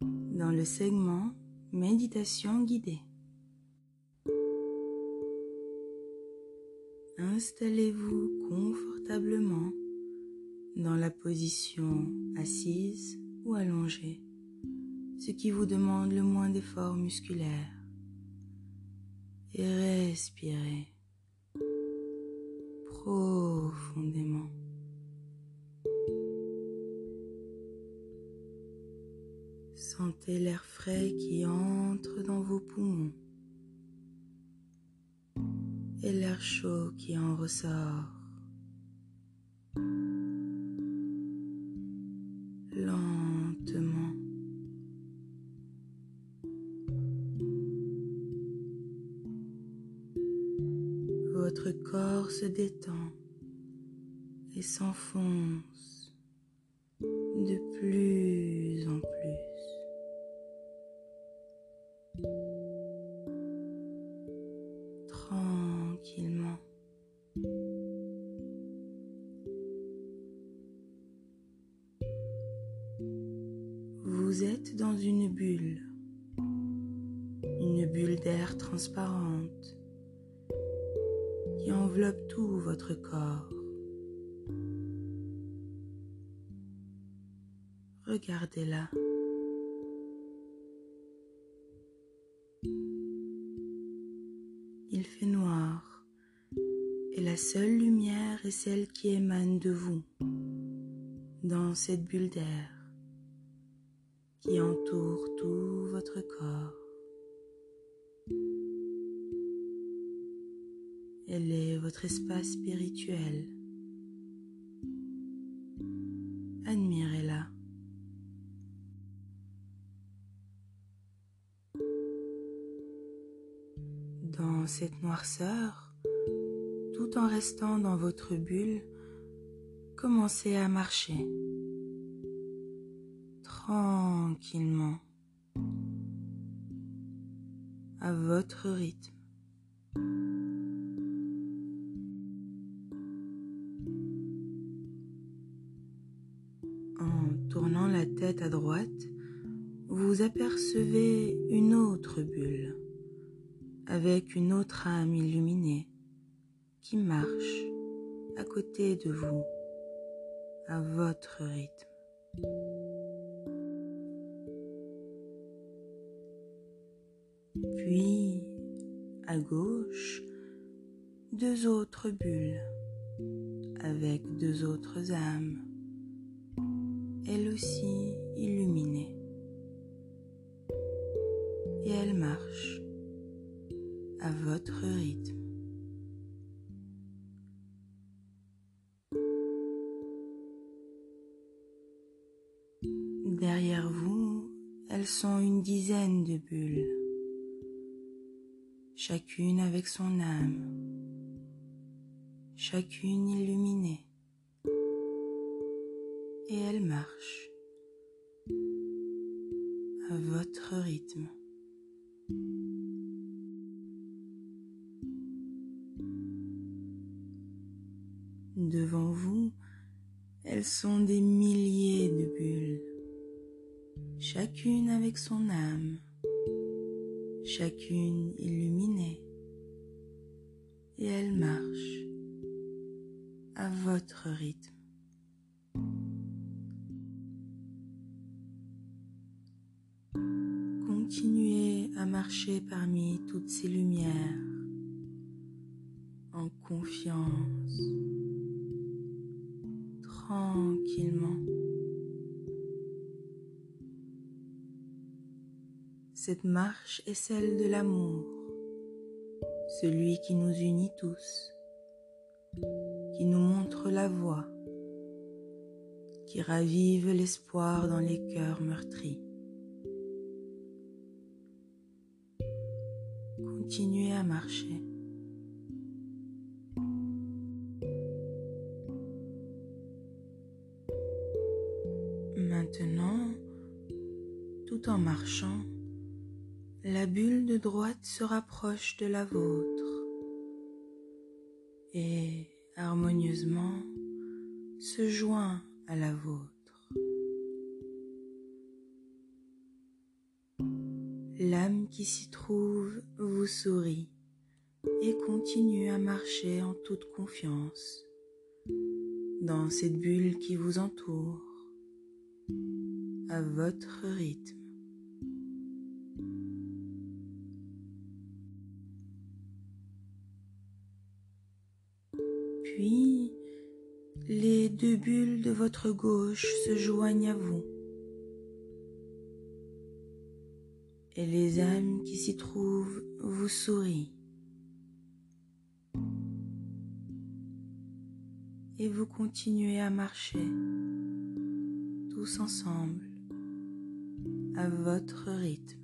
Dans le segment Méditation guidée. Installez-vous confortablement dans la position assise ou allongée, ce qui vous demande le moins d'efforts musculaires. Et respirez profondément. Sentez l'air frais qui entre dans vos poumons et l'air chaud qui en ressort. Lentement. Votre corps se détend et s'enfonce de plus en plus. Vous êtes dans une bulle, une bulle d'air transparente qui enveloppe tout votre corps. Regardez-la. Il fait noir et la seule lumière est celle qui émane de vous dans cette bulle d'air qui entoure tout votre corps. Elle est votre espace spirituel. Admirez-la. Dans cette noirceur, tout en restant dans votre bulle, commencez à marcher tranquillement à votre rythme. En tournant la tête à droite, vous apercevez une autre bulle avec une autre âme illuminée qui marche à côté de vous à votre rythme. Puis, à gauche, deux autres bulles avec deux autres âmes, elles aussi illuminées. Et elles marchent à votre rythme. Derrière vous, elles sont une dizaine de bulles, chacune avec son âme, chacune illuminée, et elles marchent à votre rythme. Devant vous, elles sont des milliers de bulles, chacune avec son âme, chacune illuminée, et elles marchent à votre rythme. Continuez à marcher parmi toutes ces lumières en confiance tranquillement. Cette marche est celle de l'amour, celui qui nous unit tous, qui nous montre la voie, qui ravive l'espoir dans les cœurs meurtris. Continuez à marcher. Maintenant, tout en marchant, la bulle de droite se rapproche de la vôtre et harmonieusement se joint à la vôtre. L'âme qui s'y trouve vous sourit et continue à marcher en toute confiance dans cette bulle qui vous entoure à votre rythme. Puis, les deux bulles de votre gauche se joignent à vous. Et les âmes qui s'y trouvent vous sourient. Et vous continuez à marcher tous ensemble à votre rythme.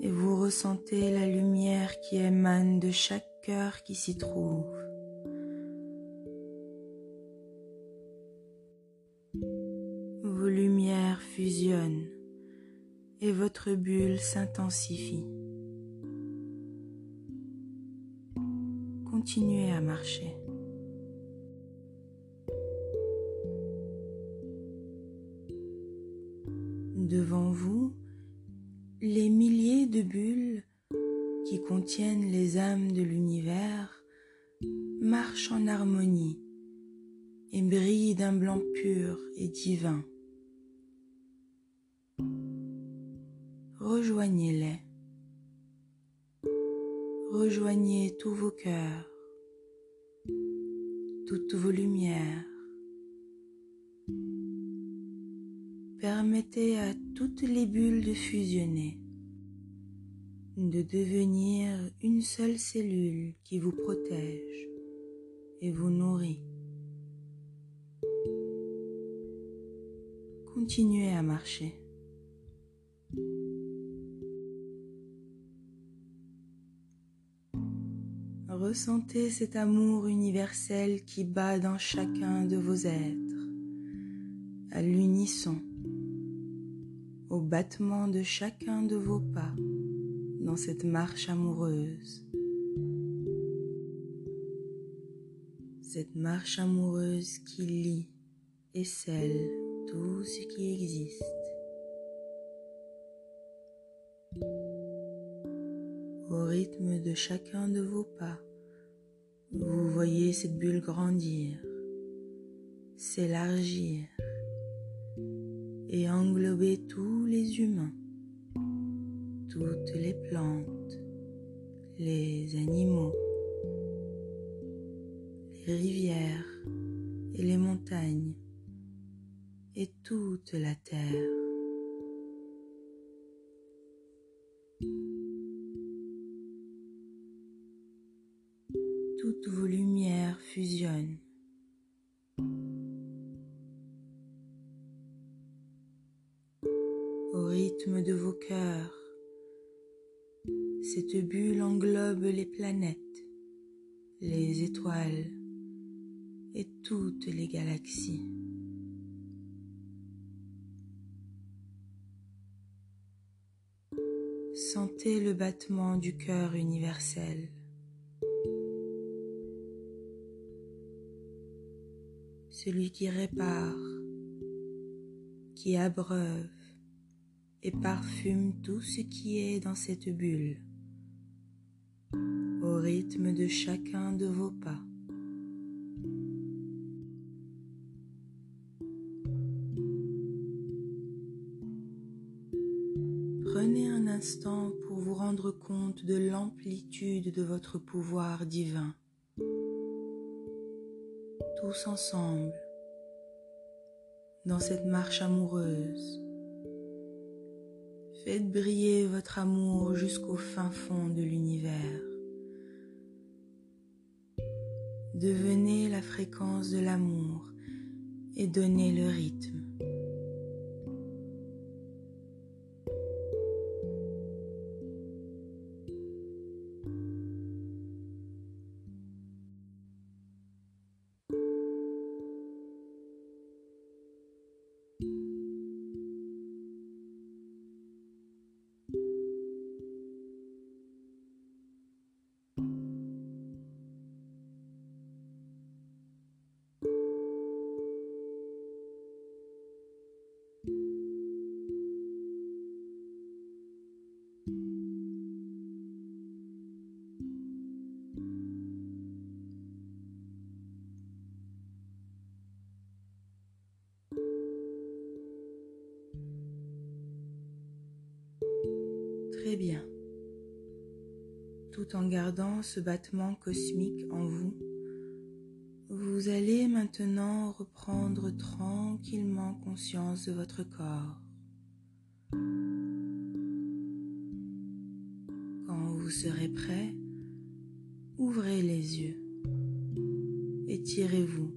Et vous ressentez la lumière qui émane de chaque cœur qui s'y trouve. Vos lumières fusionnent et votre bulle s'intensifie. Continuez à marcher. Devant vous, les milliers de bulles qui contiennent les âmes de l'univers marchent en harmonie et brillent d'un blanc pur et divin. Rejoignez-les. Rejoignez tous vos cœurs, toutes vos lumières. Permettez à toutes les bulles de fusionner, de devenir une seule cellule qui vous protège et vous nourrit. Continuez à marcher. Ressentez cet amour universel qui bat dans chacun de vos êtres, à l'unisson au battement de chacun de vos pas dans cette marche amoureuse. Cette marche amoureuse qui lie et scelle tout ce qui existe. Au rythme de chacun de vos pas, vous voyez cette bulle grandir, s'élargir et englober tous les humains, toutes les plantes, les animaux, les rivières et les montagnes et toute la terre. Toutes vos lumières fusionnent cœurs. Cette bulle englobe les planètes, les étoiles et toutes les galaxies. Sentez le battement du cœur universel. Celui qui répare, qui abreuve, et parfume tout ce qui est dans cette bulle au rythme de chacun de vos pas. Prenez un instant pour vous rendre compte de l'amplitude de votre pouvoir divin. Tous ensemble, dans cette marche amoureuse. Faites briller votre amour jusqu'au fin fond de l'univers. Devenez la fréquence de l'amour et donnez le rythme. Très bien. Tout en gardant ce battement cosmique en vous, vous allez maintenant reprendre tranquillement conscience de votre corps. Quand vous serez prêt, ouvrez les yeux. Étirez-vous.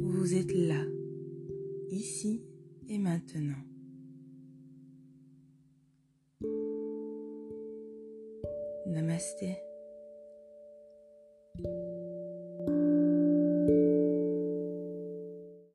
Vous êtes là, ici et maintenant. Namaste.